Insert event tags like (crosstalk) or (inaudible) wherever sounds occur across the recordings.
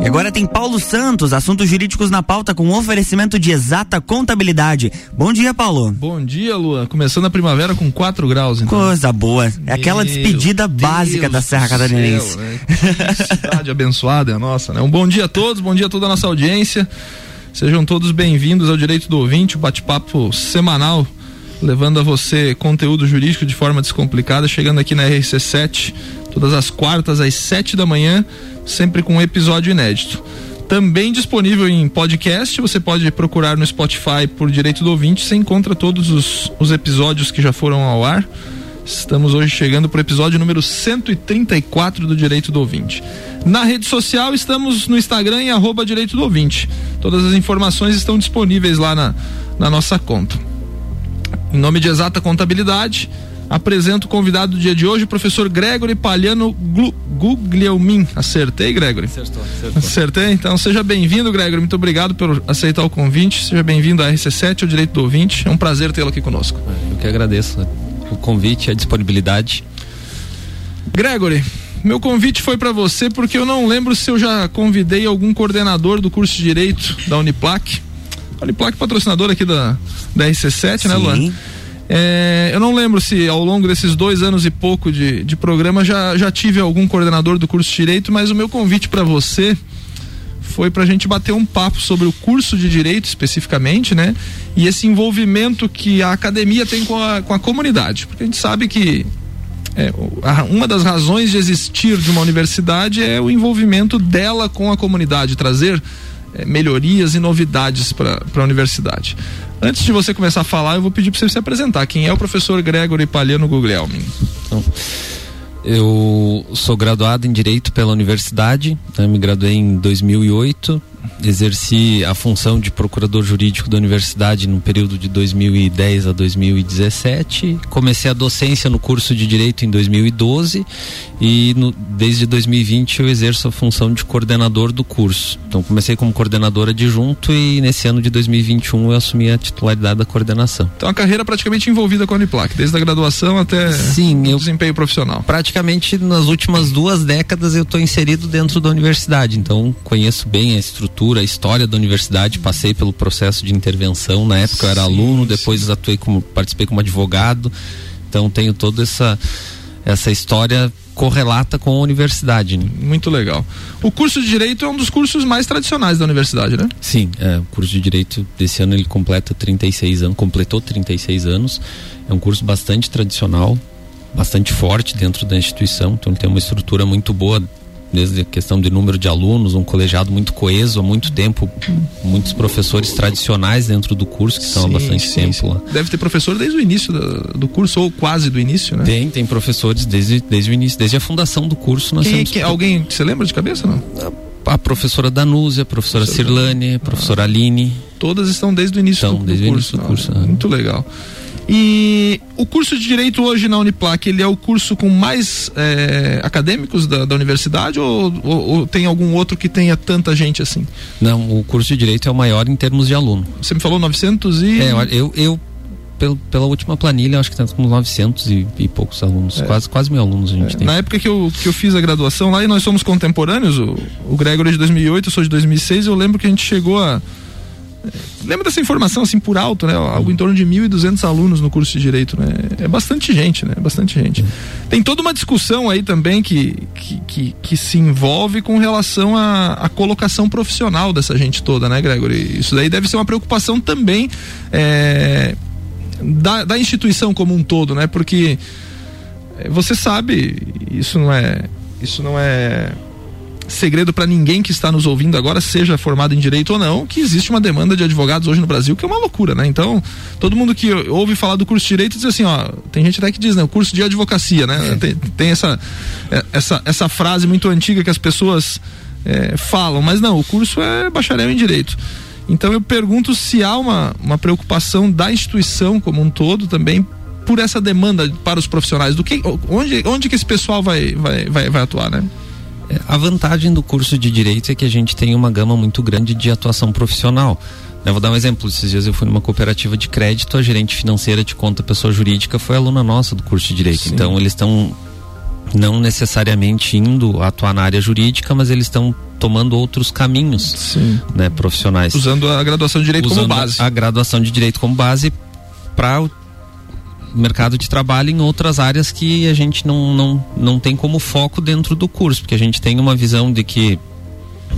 E agora tem Paulo Santos, assuntos jurídicos na pauta com oferecimento de exata contabilidade. Bom dia, Paulo. Bom dia, Lua. Começando a primavera com 4 graus, então. Coisa boa. É aquela despedida Deus básica da Serra Catarinense. Céu? Que cidade abençoada é a nossa, né? Um bom dia a todos, bom dia a toda a nossa audiência. Sejam todos bem-vindos ao Direito do Ouvinte, o bate-papo semanal, levando a você conteúdo jurídico de forma descomplicada, chegando aqui na RC7, todas as quartas às 7 da manhã, sempre com um episódio inédito. Também disponível em podcast, você pode procurar no Spotify por Direito do Ouvinte, você encontra todos os, os episódios que já foram ao ar. Estamos hoje chegando para o episódio número 134 do Direito do Ouvinte. Na rede social estamos no Instagram em arroba Direito do Ouvinte. Todas as informações estão disponíveis lá na, na nossa conta. Em nome de Exata Contabilidade, apresento o convidado do dia de hoje, o professor Gregory Palhano Guglielmin. Acertei, Gregory? Acertou, acertou. Acertei? Então seja bem-vindo, Gregory. Muito obrigado por aceitar o convite. Seja bem-vindo à RC7, ao Direito do Ouvinte. É um prazer tê-lo aqui conosco. Eu que agradeço o convite, a disponibilidade. Gregory, meu convite foi para você porque eu não lembro se eu já convidei algum coordenador do curso de Direito da Uniplac. A Uniplac patrocinador aqui da, da RC7, Sim. né, Luan? É, eu não lembro se ao longo desses dois anos e pouco de, de programa já, já tive algum coordenador do curso de Direito, mas o meu convite para você foi para a gente bater um papo sobre o curso de Direito especificamente, né? E esse envolvimento que a academia tem com a, com a comunidade. Porque a gente sabe que é, uma das razões de existir de uma universidade é o envolvimento dela com a comunidade, trazer melhorias e novidades para a universidade. Antes de você começar a falar, eu vou pedir para você se apresentar. Quem é o professor Gregory Palhano Guglielmin? Então, eu sou graduado em Direito pela universidade, né, me graduei em 2008 exerci a função de procurador jurídico da universidade no período de 2010 a 2017. Comecei a docência no curso de direito em 2012 e no, desde 2020 eu exerço a função de coordenador do curso. Então comecei como coordenador adjunto e nesse ano de 2021 eu assumi a titularidade da coordenação. Então a carreira praticamente envolvida com a Uniplac, desde a graduação até Sim, o eu, desempenho profissional. Praticamente nas últimas duas décadas eu estou inserido dentro da universidade, então conheço bem a estrutura a história da universidade, passei pelo processo de intervenção. Na época eu era aluno, depois sim. atuei como participei como advogado. Então tenho toda essa essa história correlata com a universidade. Né? Muito legal. O curso de direito é um dos cursos mais tradicionais da universidade, né? Sim, é, o curso de direito desse ano ele completa 36 anos, completou 36 anos. É um curso bastante tradicional, bastante forte dentro da instituição, então ele tem uma estrutura muito boa desde a questão de número de alunos, um colegiado muito coeso há muito tempo, muitos professores tradicionais dentro do curso que estão há bastante sim, tempo sim. lá. Deve ter professor desde o início do, do, curso ou quase do início, né? Tem, tem professores desde, desde o início, desde a fundação do curso. Nós quem, temos... quem, alguém, você lembra de cabeça não? A, a professora Danúzia, a professora professora Cirlane, a professora ah, Aline. Todas estão desde o início estão, do, desde do curso. O início do curso. Ah, muito legal. E o curso de Direito hoje na Uniplac, ele é o curso com mais é, acadêmicos da, da universidade ou, ou, ou, tem algum outro que tenha tanta gente assim? Não, o curso de Direito é o maior em termos de aluno. Você me falou 900 e... É, eu, eu pelo, pela última planilha, acho que temos com 900 e, e, poucos alunos, é. quase, quase mil alunos a gente é. tem. Na época que eu, que eu fiz a graduação lá, e nós somos contemporâneos, o, o Gregory é de 2008, eu sou de 2006, eu lembro que a gente chegou a Lembra dessa informação assim por alto, né? Algo em torno de 1.200 alunos no curso de direito, né? É bastante gente, né? Bastante gente. Tem toda uma discussão aí também que, que, que, que se envolve com relação à, colocação profissional dessa gente toda, né, Gregory? Isso daí deve ser uma preocupação também é, da, da instituição como um todo, né? Porque é, você sabe, isso não é, isso não é segredo para ninguém que está nos ouvindo agora, seja formado em direito ou não, que existe uma demanda de advogados hoje no Brasil que é uma loucura, né? Então, todo mundo que ouve falar do curso de direito diz assim, ó, tem gente até que diz, né, o curso de advocacia, né? É. Tem, tem, essa, é, essa, essa frase muito antiga que as pessoas é, falam, mas não, o curso é bacharel em direito. Então eu pergunto se há uma, uma preocupação da instituição como um todo também por essa demanda para os profissionais do que onde onde que esse pessoal vai vai vai, vai atuar, né? A vantagem do curso de direito é que a gente tem uma gama muito grande de atuação profissional. Eu vou dar um exemplo. Esses dias eu fui numa cooperativa de crédito, a gerente financeira de conta pessoa jurídica foi aluna nossa do curso de direito. Sim. Então eles estão não necessariamente indo atuar na área jurídica, mas eles estão tomando outros caminhos Sim. né, profissionais. Usando a graduação de direito Usando como base. A graduação de direito como base para mercado de trabalho em outras áreas que a gente não, não, não tem como foco dentro do curso, porque a gente tem uma visão de que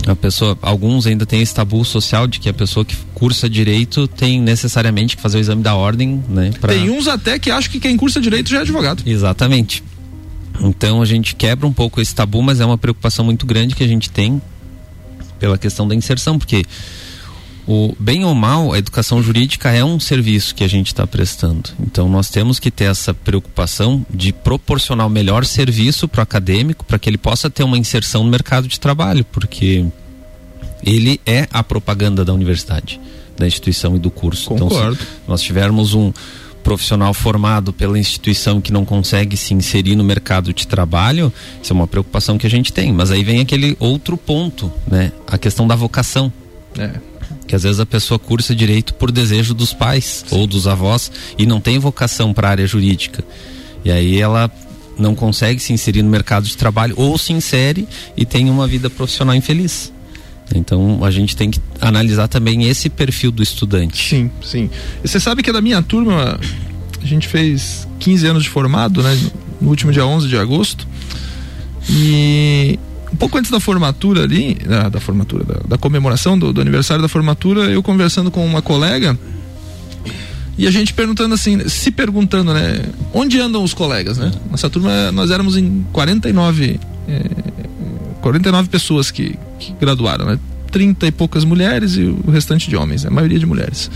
a pessoa, alguns ainda têm esse tabu social de que a pessoa que cursa direito tem necessariamente que fazer o exame da ordem, né? Pra... Tem uns até que acham que quem cursa direito já é advogado. Exatamente. Então a gente quebra um pouco esse tabu, mas é uma preocupação muito grande que a gente tem pela questão da inserção, porque o bem ou mal, a educação jurídica é um serviço que a gente está prestando. Então nós temos que ter essa preocupação de proporcionar o melhor serviço para o acadêmico, para que ele possa ter uma inserção no mercado de trabalho, porque ele é a propaganda da universidade, da instituição e do curso. Concordo. Então, se nós tivermos um profissional formado pela instituição que não consegue se inserir no mercado de trabalho, isso é uma preocupação que a gente tem. Mas aí vem aquele outro ponto, né? A questão da vocação. É. Que às vezes a pessoa cursa direito por desejo dos pais Sim. ou dos avós e não tem vocação para a área jurídica. E aí ela não consegue se inserir no mercado de trabalho ou se insere e tem uma vida profissional infeliz. Então a gente tem que analisar também esse perfil do estudante. Sim, sim. Você sabe que da minha turma a gente fez 15 anos de formado, né? No último dia 11 de agosto. E um pouco antes da formatura ali, da, da formatura, da, da comemoração do, do, aniversário da formatura, eu conversando com uma colega e a gente perguntando assim, se perguntando, né? Onde andam os colegas, né? Nossa turma, nós éramos em 49 é, 49 pessoas que, que graduaram, né? 30 e poucas mulheres e o restante de homens, né? a maioria de mulheres.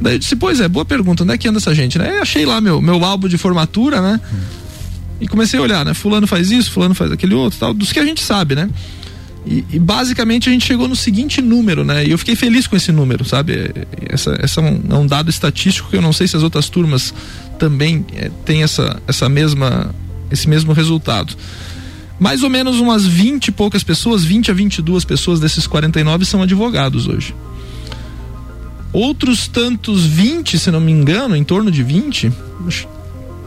Daí eu disse, pois é, boa pergunta, onde é que anda essa gente, né? Eu achei lá meu, meu álbum de formatura, né? E comecei a olhar, né? Fulano faz isso, fulano faz aquele outro, tal, dos que a gente sabe, né? E, e, basicamente a gente chegou no seguinte número, né? E eu fiquei feliz com esse número, sabe? Essa, essa é, um, é um dado estatístico que eu não sei se as outras turmas também é, têm essa, essa mesma, esse mesmo resultado. Mais ou menos umas 20 e poucas pessoas, 20 a 22 pessoas desses 49 são advogados hoje. Outros tantos 20, se não me engano, em torno de 20,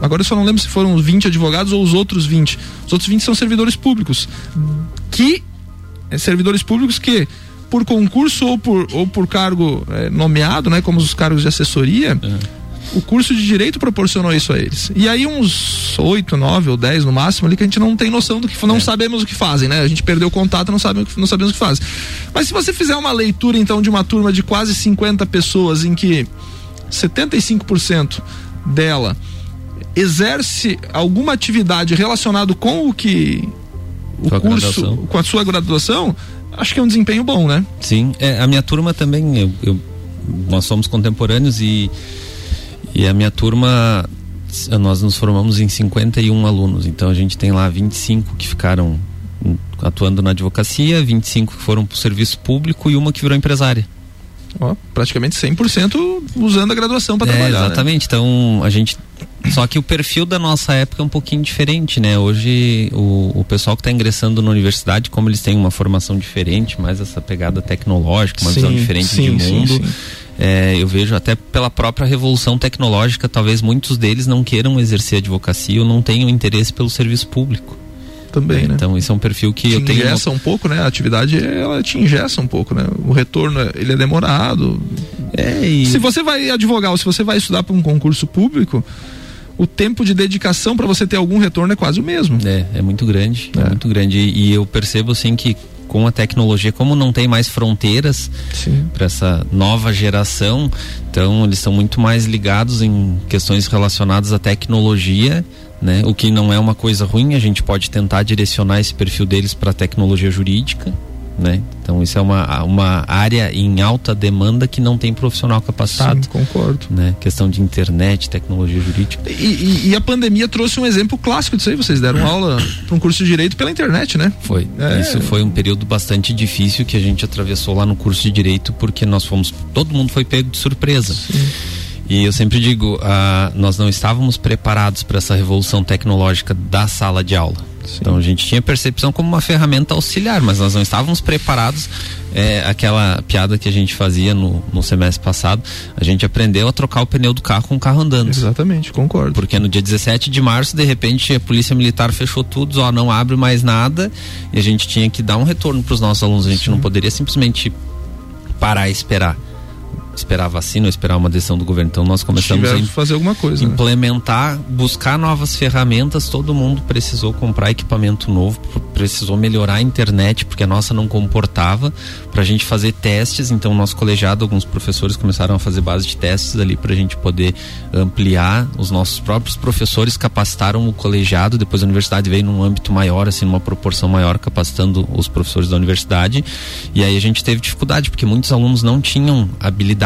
agora eu só não lembro se foram os 20 advogados ou os outros 20. Os outros 20 são servidores públicos. Que é, servidores públicos que por concurso ou por, ou por cargo é, nomeado, né, como os cargos de assessoria, é o curso de direito proporcionou isso a eles. E aí uns oito, nove ou dez no máximo ali que a gente não tem noção do que não é. sabemos o que fazem, né? A gente perdeu o contato, não sabe não sabemos o que fazem. Mas se você fizer uma leitura então de uma turma de quase 50 pessoas em que 75% dela exerce alguma atividade relacionada com o que o curso, graduação. com a sua graduação, acho que é um desempenho bom, né? Sim, é, a minha turma também, eu, eu, nós somos contemporâneos e e a minha turma, nós nos formamos em 51 alunos, então a gente tem lá 25 que ficaram atuando na advocacia, 25 que foram para o serviço público e uma que virou empresária. Ó, praticamente 100% usando a graduação para é, trabalhar. Né? Exatamente. Né? Então, a gente. Só que o perfil da nossa época é um pouquinho diferente, né? Hoje, o, o pessoal que está ingressando na universidade, como eles têm uma formação diferente, mais essa pegada tecnológica, uma sim, visão diferente sim, de mundo. Sim, é, eu vejo até pela própria revolução tecnológica, talvez muitos deles não queiram exercer advocacia ou não tenham interesse pelo serviço público. Também, né? Então, isso é um perfil que te eu tenho. Ingessa um pouco, né? A atividade, ela te ingessa um pouco, né? O retorno, ele é demorado. É, e... Se você vai advogar ou se você vai estudar para um concurso público, o tempo de dedicação para você ter algum retorno é quase o mesmo. É, é muito grande, é, é muito grande. E, e eu percebo assim que com a tecnologia, como não tem mais fronteiras para essa nova geração, então eles estão muito mais ligados em questões relacionadas à tecnologia, né? O que não é uma coisa ruim, a gente pode tentar direcionar esse perfil deles para a tecnologia jurídica, né? Então isso é uma, uma área em alta demanda que não tem profissional capacitado. Sim, concordo. Né? Questão de internet, tecnologia jurídica. E, e, e, a pandemia trouxe um exemplo clássico disso aí. Vocês deram aula para um curso de direito pela internet, né? Foi. É. Isso foi um período bastante difícil que a gente atravessou lá no curso de direito porque nós fomos, todo mundo foi pego de surpresa. Sim. E eu sempre digo, ah, nós não estávamos preparados para essa revolução tecnológica da sala de aula. Sim. Então a gente tinha percepção como uma ferramenta auxiliar, mas nós não estávamos preparados. É, aquela piada que a gente fazia no, no semestre passado, a gente aprendeu a trocar o pneu do carro com o carro andando. Exatamente, concordo. Porque no dia 17 de março, de repente, a polícia militar fechou tudo, ó, não abre mais nada, e a gente tinha que dar um retorno para os nossos alunos. A gente Sim. não poderia simplesmente parar e esperar esperar vacina, esperar uma decisão do governo. Então nós começamos a fazer alguma coisa, né? implementar, né? buscar novas ferramentas. Todo mundo precisou comprar equipamento novo, precisou melhorar a internet porque a nossa não comportava para a gente fazer testes. Então nosso colegiado, alguns professores começaram a fazer base de testes ali para a gente poder ampliar. Os nossos próprios professores capacitaram o colegiado. Depois a universidade veio num âmbito maior, assim, numa proporção maior, capacitando os professores da universidade. E aí a gente teve dificuldade porque muitos alunos não tinham habilidade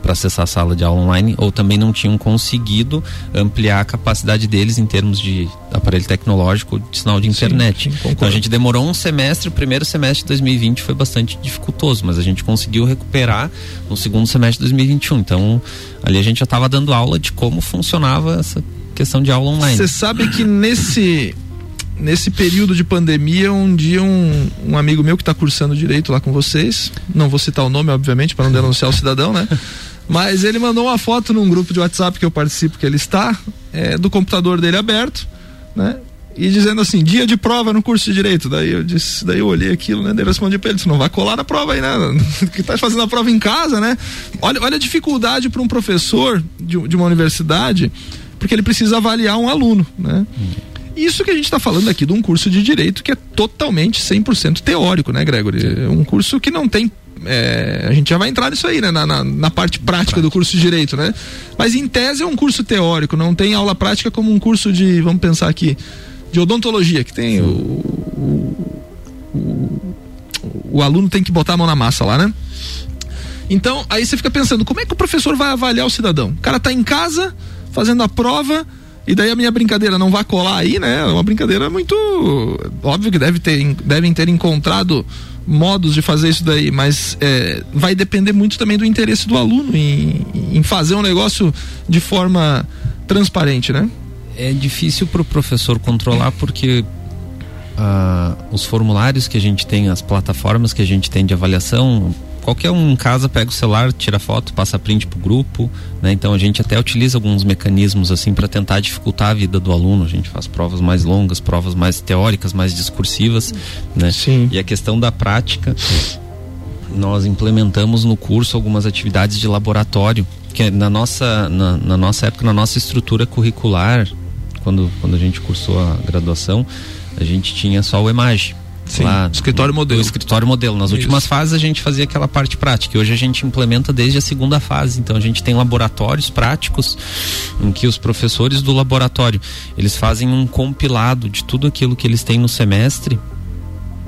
para acessar a sala de aula online ou também não tinham conseguido ampliar a capacidade deles em termos de aparelho tecnológico de sinal de internet. Sim, sim, então a gente demorou um semestre, o primeiro semestre de 2020 foi bastante dificultoso, mas a gente conseguiu recuperar no segundo semestre de 2021. Então ali a gente já estava dando aula de como funcionava essa questão de aula online. Você sabe que nesse nesse período de pandemia, um dia um, um amigo meu que está cursando direito lá com vocês, não vou citar o nome, obviamente, para não denunciar o cidadão, né? Mas ele mandou uma foto num grupo de WhatsApp que eu participo que ele está, é, do computador dele aberto, né? E dizendo assim, dia de prova no curso de direito. Daí eu disse, daí eu olhei aquilo, né? Daí eu respondi para ele, você não vai colar na prova aí, né? (laughs) que tá fazendo a prova em casa, né? Olha, olha a dificuldade para um professor de, de uma universidade, porque ele precisa avaliar um aluno, né? Hum. Isso que a gente está falando aqui de um curso de direito que é totalmente 100% teórico, né, Gregory? É um curso que não tem é, a gente já vai entrar nisso aí, né? Na, na, na parte prática do curso de direito, né? Mas em tese é um curso teórico, não tem aula prática como um curso de, vamos pensar aqui, de odontologia, que tem o, o, o, o, aluno tem que botar a mão na massa lá, né? Então, aí você fica pensando, como é que o professor vai avaliar o cidadão? O cara está em casa, fazendo a prova, e daí a minha brincadeira não vai colar aí, né? É uma brincadeira muito. Óbvio que deve ter, devem ter encontrado modos de fazer isso daí, mas é, vai depender muito também do interesse do aluno em, em fazer um negócio de forma transparente, né? É difícil para o professor controlar porque uh, os formulários que a gente tem, as plataformas que a gente tem de avaliação, qualquer um em casa pega o celular, tira foto, passa print pro grupo, né? Então a gente até utiliza alguns mecanismos assim para tentar dificultar a vida do aluno. A gente faz provas mais longas, provas mais teóricas, mais discursivas, né? Sim. E a questão da prática, nós implementamos no curso algumas atividades de laboratório, que na nossa na, na nossa época, na nossa estrutura curricular, quando quando a gente cursou a graduação, a gente tinha só o EMAGE Sim, lá escritório modelo. escritório modelo. Nas Isso. últimas fases a gente fazia aquela parte prática. E hoje a gente implementa desde a segunda fase. Então a gente tem laboratórios práticos em que os professores do laboratório eles fazem um compilado de tudo aquilo que eles têm no semestre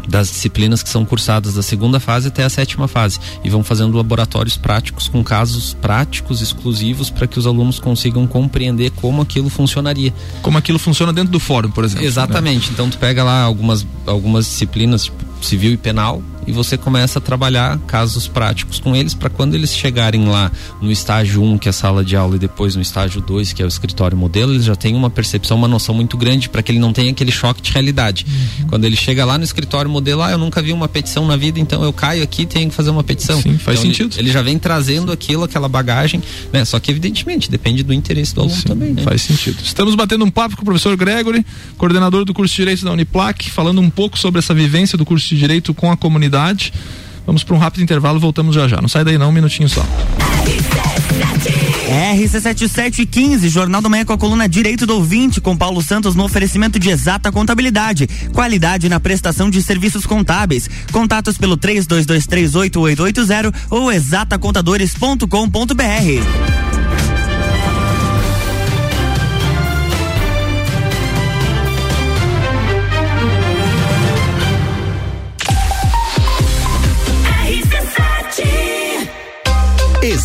das disciplinas que são cursadas da segunda fase até a sétima fase e vão fazendo laboratórios práticos com casos práticos exclusivos para que os alunos consigam compreender como aquilo funcionaria. Como aquilo funciona dentro do fórum, por exemplo. Exatamente. Né? Então tu pega lá algumas algumas disciplinas tipo, civil e penal e você começa a trabalhar casos práticos com eles para quando eles chegarem lá no estágio 1, que é a sala de aula, e depois no estágio 2, que é o escritório modelo, eles já têm uma percepção, uma noção muito grande para que ele não tenha aquele choque de realidade. Uhum. Quando ele chega lá no escritório modelo, ah, eu nunca vi uma petição na vida, então eu caio aqui e tenho que fazer uma petição. Sim, faz então, sentido. Ele, ele, já vem trazendo aquilo, aquela bagagem, né? Só que evidentemente depende do interesse do aluno Sim, também, né? Faz sentido. Estamos batendo um papo com o professor Gregory, coordenador do curso de Direito da Uniplac, falando um pouco sobre essa vivência do curso de Direito com a comunidade. Vamos para um rápido intervalo, voltamos já já. Não sai daí não, um minutinho só. RC7715, Jornal do Manhã com a coluna Direito do Ouvinte, com Paulo Santos no oferecimento de exata contabilidade. Qualidade na prestação de serviços contábeis. Contatos pelo 32238880 ou exatacontadores.com.br.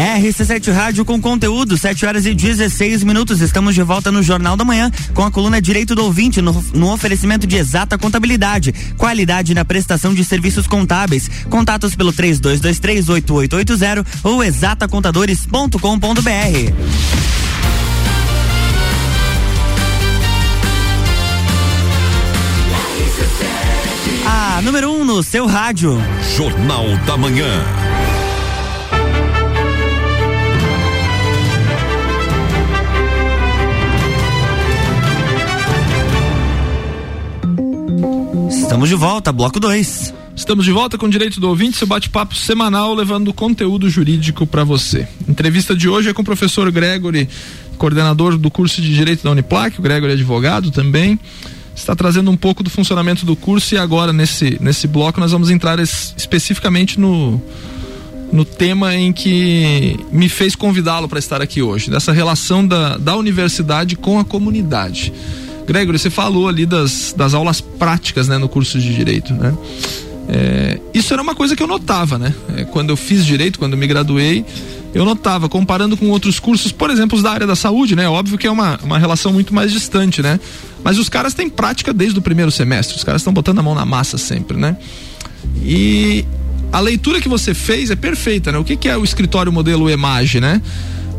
RC7 Rádio com conteúdo, 7 horas e 16 minutos. Estamos de volta no Jornal da Manhã com a coluna Direito do Ouvinte no, no oferecimento de exata contabilidade, qualidade na prestação de serviços contábeis. Contatos pelo 32238880 ou exatacontadores.com.br. A número 1 um no seu rádio. Jornal da Manhã. Estamos de volta, bloco 2. Estamos de volta com o Direito do Ouvinte, seu bate-papo semanal levando conteúdo jurídico para você. Entrevista de hoje é com o professor Gregory, coordenador do curso de Direito da Uniplac, o Gregory é advogado também. Está trazendo um pouco do funcionamento do curso e agora nesse, nesse bloco nós vamos entrar es, especificamente no, no tema em que me fez convidá-lo para estar aqui hoje, dessa relação da, da universidade com a comunidade. Gregory, você falou ali das, das aulas práticas né, no curso de Direito, né? É, isso era uma coisa que eu notava, né? É, quando eu fiz Direito, quando eu me graduei, eu notava, comparando com outros cursos, por exemplo, os da área da saúde, né? Óbvio que é uma, uma relação muito mais distante, né? Mas os caras têm prática desde o primeiro semestre, os caras estão botando a mão na massa sempre, né? E a leitura que você fez é perfeita, né? O que, que é o escritório modelo EMAGE, né?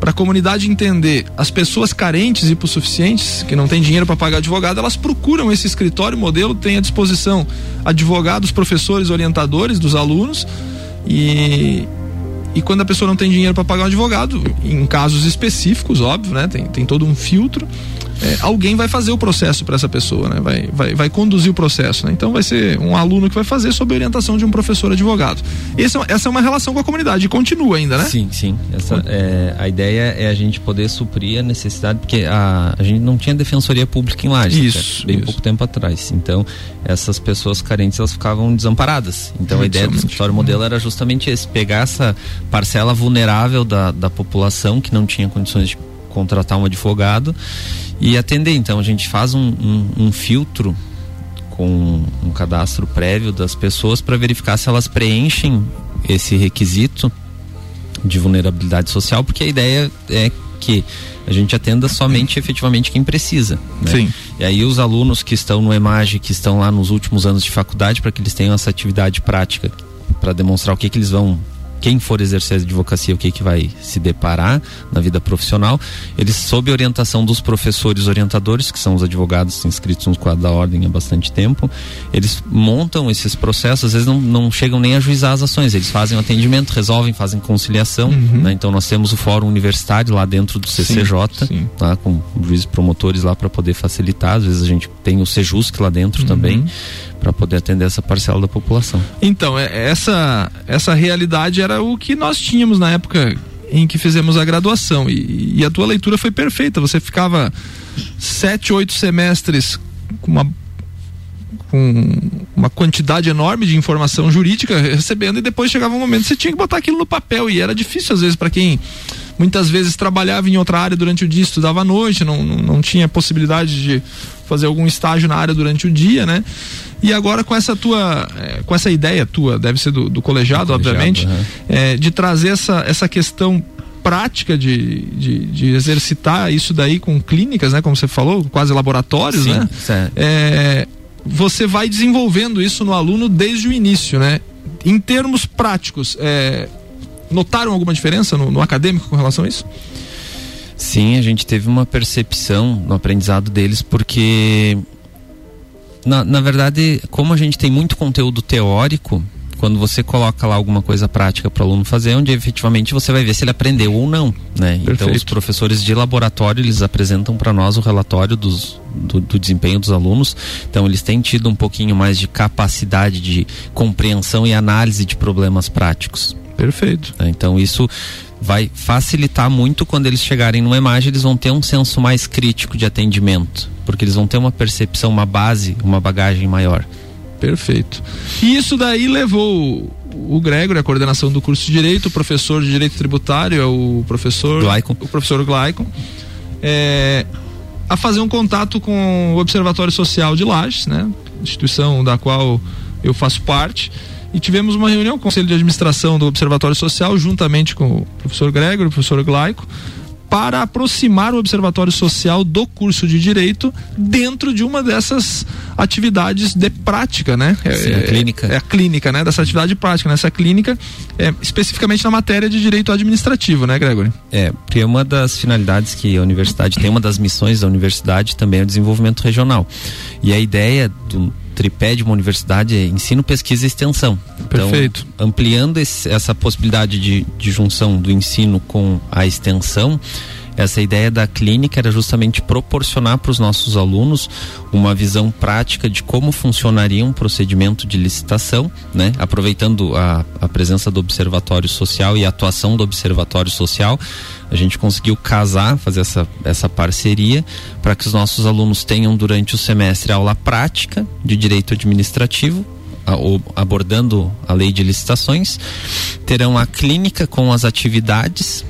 Para a comunidade entender as pessoas carentes e hipossuficientes que não têm dinheiro para pagar advogado, elas procuram esse escritório modelo, tem à disposição advogados, professores, orientadores dos alunos e e quando a pessoa não tem dinheiro para pagar um advogado, em casos específicos, óbvio, né? Tem, tem todo um filtro é, alguém vai fazer o processo para essa pessoa, né? Vai, vai, vai conduzir o processo, né? Então vai ser um aluno que vai fazer sob orientação de um professor advogado. Esse, é essa é uma relação com a comunidade e continua ainda, né? Sim, sim. Essa, é, a ideia é a gente poder suprir a necessidade, porque a, a gente não tinha defensoria pública em Lages, isso, bem isso. pouco tempo atrás. Então essas pessoas carentes elas ficavam desamparadas. Então a ideia do escritório modelo era justamente esse, pegar essa parcela vulnerável da, da população que não tinha condições de contratar um advogado e atender. Então a gente faz um, um, um filtro com um cadastro prévio das pessoas para verificar se elas preenchem esse requisito de vulnerabilidade social, porque a ideia é que a gente atenda somente efetivamente quem precisa. Né? Sim. E aí os alunos que estão no EMAGE, que estão lá nos últimos anos de faculdade, para que eles tenham essa atividade prática, para demonstrar o que, que eles vão quem for exercer a advocacia, o que, que vai se deparar na vida profissional. Eles, sob orientação dos professores orientadores, que são os advogados inscritos nos quadros da ordem há bastante tempo, eles montam esses processos, às vezes não, não chegam nem a juizar as ações, eles fazem o atendimento, resolvem, fazem conciliação. Uhum. Né? Então nós temos o fórum universitário lá dentro do CCJ, sim, sim. Tá? com juízes promotores lá para poder facilitar. Às vezes a gente tem o Sejusc lá dentro uhum. também para poder atender essa parcela da população. Então, é, essa, essa realidade era o que nós tínhamos na época em que fizemos a graduação. E, e a tua leitura foi perfeita. Você ficava sete, oito semestres com uma com uma quantidade enorme de informação jurídica recebendo e depois chegava um momento que você tinha que botar aquilo no papel e era difícil às vezes para quem muitas vezes trabalhava em outra área durante o dia, estudava à noite, não, não, não tinha possibilidade de fazer algum estágio na área durante o dia, né? E agora com essa tua, é, com essa ideia tua, deve ser do, do colegiado, do obviamente, colegiado, é, de trazer essa, essa questão prática de, de, de, exercitar isso daí com clínicas, né? Como você falou, quase laboratórios, Sim, né? É, você vai desenvolvendo isso no aluno desde o início, né? Em termos práticos, é, notaram alguma diferença no, no acadêmico com relação a isso? Sim, a gente teve uma percepção no aprendizado deles, porque na, na verdade, como a gente tem muito conteúdo teórico, quando você coloca lá alguma coisa prática para o aluno fazer, onde efetivamente você vai ver se ele aprendeu ou não, né? Perfeito. Então os professores de laboratório eles apresentam para nós o relatório dos, do, do, desempenho dos alunos, então eles têm tido um pouquinho mais de capacidade de compreensão e análise de problemas práticos. Perfeito. Tá? Então isso vai facilitar muito quando eles chegarem numa imagem, eles vão ter um senso mais crítico de atendimento, porque eles vão ter uma percepção, uma base, uma bagagem maior. Perfeito. E isso daí levou o Gregor, a coordenação do curso de Direito, o professor de Direito Tributário, é o professor Glaicon. o professor Glaicon, é, a fazer um contato com o Observatório Social de Lages, né? Instituição da qual eu faço parte. E tivemos uma reunião com o Conselho de Administração do Observatório Social, juntamente com o professor Gregor, o professor Glaico, para aproximar o Observatório Social do curso de Direito dentro de uma dessas atividades de prática, né? Sim, a clínica. É, a clínica, né? Dessa atividade prática, nessa clínica, é, especificamente na matéria de direito administrativo, né, Gregory? É, porque uma das finalidades que a universidade tem, uma das missões da universidade também é o desenvolvimento regional. E a ideia do tripé de uma universidade é ensino, pesquisa e extensão. Perfeito. Então, ampliando esse, essa possibilidade de, de junção do ensino com a extensão, essa ideia da clínica era justamente proporcionar para os nossos alunos uma visão prática de como funcionaria um procedimento de licitação, né? Aproveitando a, a presença do observatório social e a atuação do observatório social, a gente conseguiu casar, fazer essa, essa parceria para que os nossos alunos tenham durante o semestre aula prática de direito administrativo, abordando a lei de licitações, terão a clínica com as atividades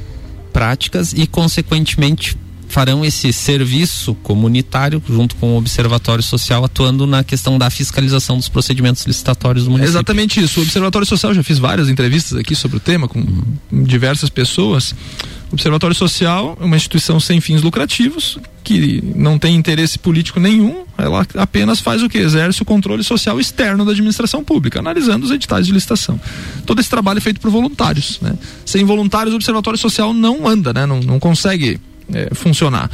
práticas e, consequentemente, farão esse serviço comunitário junto com o Observatório Social atuando na questão da fiscalização dos procedimentos licitatórios do município. Exatamente isso. O Observatório Social já fiz várias entrevistas aqui sobre o tema com diversas pessoas. Observatório Social é uma instituição sem fins lucrativos que não tem interesse político nenhum. Ela apenas faz o que exerce o controle social externo da administração pública, analisando os editais de licitação. Todo esse trabalho é feito por voluntários. Né? Sem voluntários, o Observatório Social não anda, né? não, não consegue é, funcionar.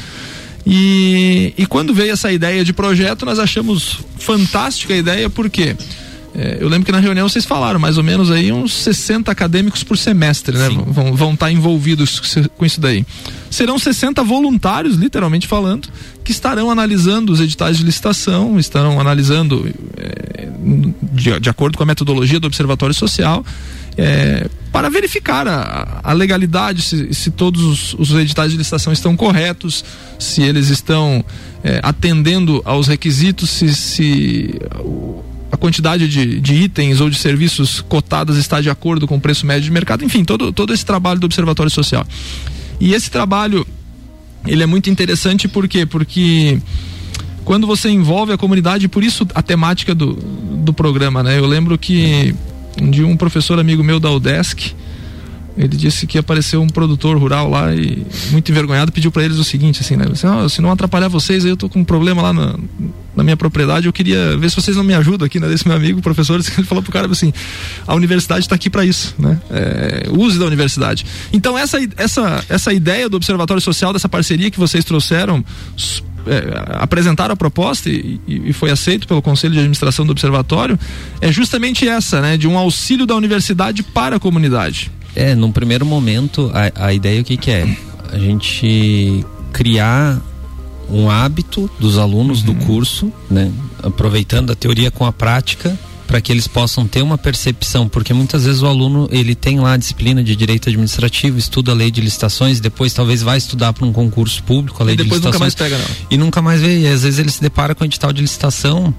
E, e quando veio essa ideia de projeto, nós achamos fantástica a ideia, porque é, eu lembro que na reunião vocês falaram mais ou menos aí uns 60 acadêmicos por semestre, né? Vão, vão estar tá envolvidos com isso daí. Serão 60 voluntários, literalmente falando, que estarão analisando os editais de licitação, estarão analisando é, de, de acordo com a metodologia do Observatório Social é, para verificar a, a legalidade, se, se todos os, os, editais de licitação estão corretos, se eles estão é, atendendo aos requisitos, se, se a quantidade de, de, itens ou de serviços cotados está de acordo com o preço médio de mercado, enfim, todo, todo esse trabalho do Observatório Social. E esse trabalho, ele é muito interessante por quê? Porque quando você envolve a comunidade, por isso a temática do, do programa, né? Eu lembro que de um professor amigo meu da UDESC, ele disse que apareceu um produtor rural lá e muito envergonhado pediu para eles o seguinte assim né? Assim, oh, se não atrapalhar vocês eu tô com um problema lá na, na minha propriedade eu queria ver se vocês não me ajudam aqui né? Desse meu amigo professor (laughs) ele falou pro cara assim a universidade está aqui para isso né? É, use da universidade. Então essa essa essa ideia do observatório social dessa parceria que vocês trouxeram é, apresentaram a proposta e, e, foi aceito pelo Conselho de Administração do Observatório é justamente essa, né, de um auxílio da universidade para a comunidade. É, num primeiro momento, a, a ideia o que, que é? A gente criar um hábito dos alunos uhum. do curso, né? Aproveitando a teoria com a prática, para que eles possam ter uma percepção, porque muitas vezes o aluno ele tem lá a disciplina de direito administrativo, estuda a lei de licitações, depois talvez vai estudar para um concurso público a lei e de licitações. Nunca mais pega, não. E nunca mais vê, e às vezes ele se depara com o edital de licitação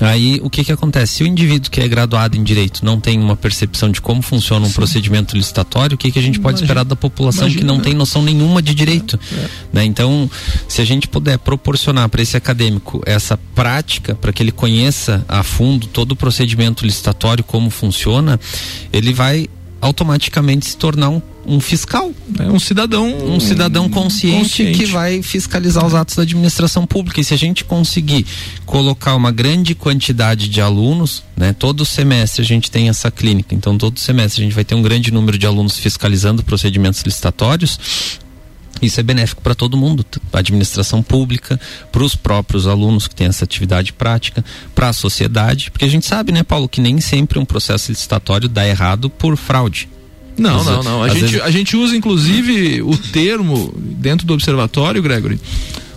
Aí o que que acontece? Se o indivíduo que é graduado em direito não tem uma percepção de como funciona um Sim. procedimento licitatório, o que que a gente pode imagina, esperar da população imagina, que não né? tem noção nenhuma de direito? É, é. Né? Então, se a gente puder proporcionar para esse acadêmico essa prática, para que ele conheça a fundo todo o procedimento licitatório, como funciona, ele vai automaticamente se tornar um, um fiscal. É um cidadão. Um cidadão consciente, consciente, que vai fiscalizar os atos da administração pública. E se a gente conseguir colocar uma grande quantidade de alunos, né? Todo semestre a gente tem essa clínica. Então, todo semestre a gente vai ter um grande número de alunos fiscalizando procedimentos licitatórios isso é benéfico para todo mundo, para a administração pública, para os próprios alunos que têm essa atividade prática, para a sociedade, porque a gente sabe, né, Paulo, que nem sempre um processo licitatório dá errado por fraude. Não, não, não. A gente, vezes... a gente usa inclusive o termo dentro do observatório, Gregory,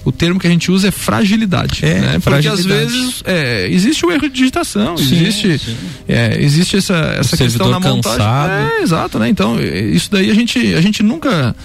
o termo que a gente usa é fragilidade. É, né? Porque fragilidade. às vezes é, existe o erro de digitação, Sim, existe, sim. é, existe essa, essa questão na montagem. cansado. É, exato, né? Então, isso daí a gente, a gente nunca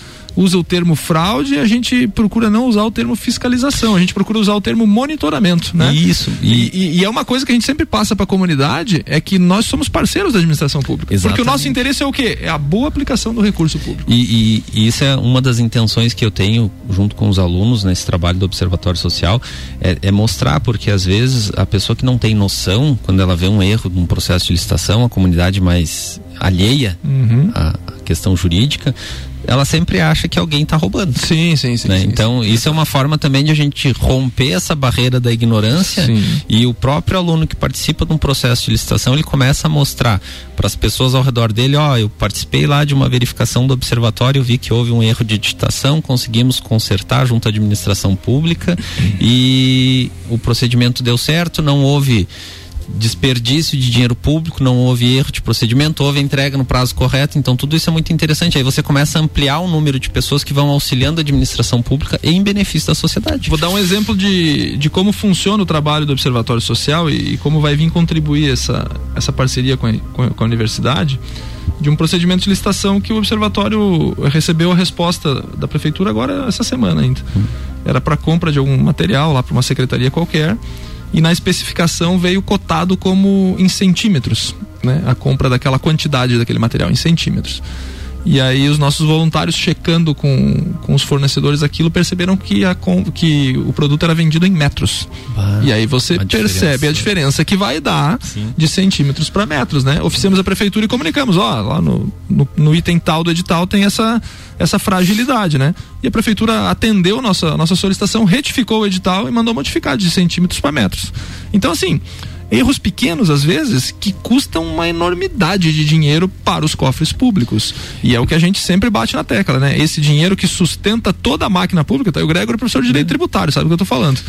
usa o termo fraude, a gente procura não usar o termo fiscalização, a gente procura usar o termo monitoramento, né? Isso. E, e- e é uma coisa que a gente sempre passa para a comunidade é que nós somos parceiros da administração pública. Porque o Exatamente. nosso interesse é o quê? É a boa aplicação do recurso público. E, e- isso é uma das intenções que eu tenho junto com os alunos nesse trabalho do Observatório Social, é, é mostrar, porque às vezes a pessoa que não tem noção, quando ela vê um erro num processo de licitação, a comunidade mais alheia Uhum. à questão jurídica, ela sempre acha que alguém está roubando. Sim, sim, sim. né? sim, então, isso é uma forma também de a gente romper essa barreira da ignorância Sim. e o próprio aluno que participa de um processo de licitação, ele começa a mostrar para as pessoas ao redor dele, ó, eu participei lá de uma verificação do observatório, vi que houve um erro de digitação, conseguimos consertar junto à administração pública e o procedimento deu certo, não houve desperdício de dinheiro público, não houve erro de procedimento, houve entrega no prazo correto, então tudo isso é muito interessante. Aí você começa a ampliar o número de pessoas que vão auxiliando a administração pública em benefício da sociedade. Vou dar um exemplo de, de como funciona o trabalho do Observatório Social e, e como vai vir contribuir essa, essa parceria com a, com a- com a universidade de um procedimento de licitação que o Observatório recebeu a resposta da Prefeitura agora essa semana ainda. Era para compra de algum material lá para uma secretaria qualquer e na especificação veio cotado como em centímetros, né? A compra daquela quantidade daquele material em centímetros. E aí os nossos voluntários checando com, com os fornecedores aquilo perceberam que, a, que o produto era vendido em metros. Bah, e aí você a percebe a diferença. diferença que vai dar Sim. de centímetros para metros, né? Oficiamos a prefeitura e comunicamos, ó, lá no, no, no item tal do edital tem essa, essa fragilidade, né? E a prefeitura atendeu nossa, nossa solicitação, retificou o edital e mandou modificar de centímetros para metros. Então, assim, erros pequenos, às vezes, que custam uma enormidade de dinheiro para os cofres públicos. E é o que a gente sempre bate na tecla, né? Esse dinheiro que sustenta toda a máquina pública, tá? O Gregor é professor de direito tributário, sabe o que eu tô falando?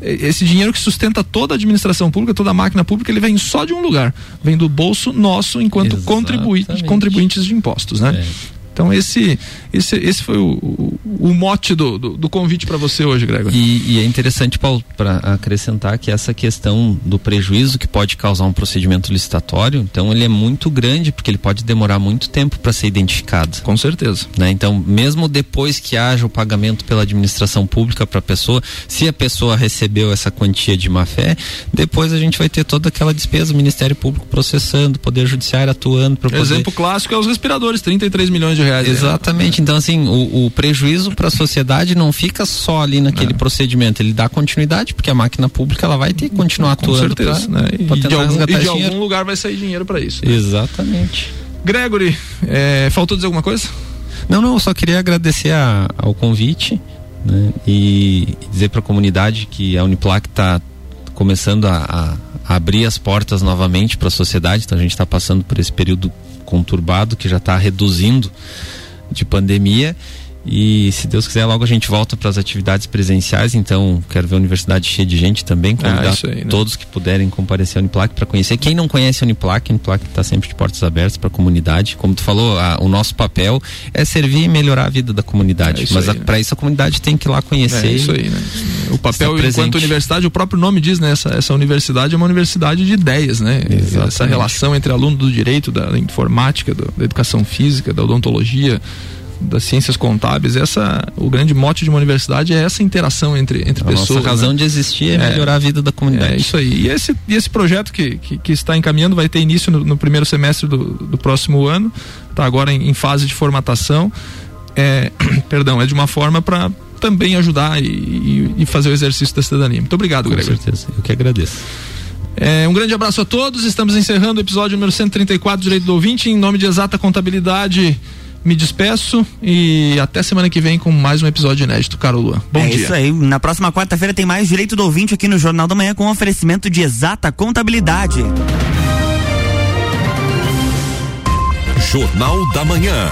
Esse dinheiro que sustenta toda a administração pública, toda a máquina pública, ele vem só de um lugar. Vem do bolso nosso enquanto contribuintes de impostos, né? É. Então esse, esse, esse foi o, o, o mote do, do, do convite para você hoje, Gregor. E, e é interessante, Paulo, para acrescentar que essa questão do prejuízo que pode causar um procedimento licitatório, então ele é muito grande, porque ele pode demorar muito tempo para ser identificado. Com certeza. Né? Então, mesmo depois que haja o pagamento pela administração pública para a pessoa, se a pessoa recebeu essa quantia de má fé, depois a gente vai ter toda aquela despesa, o Ministério Público processando, o Poder Judiciário atuando poder. Exemplo clássico é os respiradores, 33 milhões de reais. né? Exatamente. Então, assim, o, o prejuízo para a sociedade não fica só ali naquele procedimento, ele dá continuidade, porque a máquina pública ela vai ter que continuar Com atuando. certeza, pra- né? E pra de, tentar algum, e de dinheiro. algum lugar vai sair dinheiro para isso. Exatamente. Gregory, é, faltou dizer alguma coisa? Não, não, eu só queria agradecer a- ao convite né, e dizer para a comunidade que a Uniplac está começando a, a abrir as portas novamente para a sociedade. Então a gente está passando por esse período conturbado que já está reduzindo de pandemia. E se Deus quiser, logo a gente volta para as atividades presenciais. Então, quero ver a universidade cheia de gente também. Convidar Ah, aí, né? todos que puderem comparecer à Uniplac para conhecer. Quem não conhece a Uniplac, a Uniplac está sempre de portas abertas para a comunidade. Como tu falou, a- o nosso papel é servir e melhorar a vida da comunidade. É Mas né? para isso a comunidade tem que ir lá conhecer. É isso aí, né? O papel presente. enquanto universidade, o próprio nome diz, né? Essa, essa universidade é uma universidade de ideias, né? Exatamente. Essa relação entre aluno do direito, da informática, do- da educação física, da odontologia, das ciências contábeis, essa o grande mote de uma universidade é essa interação entre, entre A pessoas. nossa razão né? de existir é, É. melhorar a vida da comunidade. É isso aí. E esse, e esse projeto que, que, que está encaminhando vai ter início no, no primeiro semestre do, do próximo ano. Está agora em, em fase de formatação. É, (clears throat) perdão, é de uma forma para também ajudar e, e- fazer o exercício da cidadania. Muito obrigado, Com Gregor. certeza. Eu que agradeço. É, um grande abraço a todos. Estamos encerrando o episódio número 134 do Direito do Ouvinte. Em nome de Exata Contabilidade, me despeço e até semana que vem com mais um episódio inédito. Caro Lua. Bom é dia. isso aí. Na próxima quarta-feira tem mais Direito do Ouvinte aqui no Jornal da Manhã com oferecimento de exata contabilidade. Jornal da Manhã.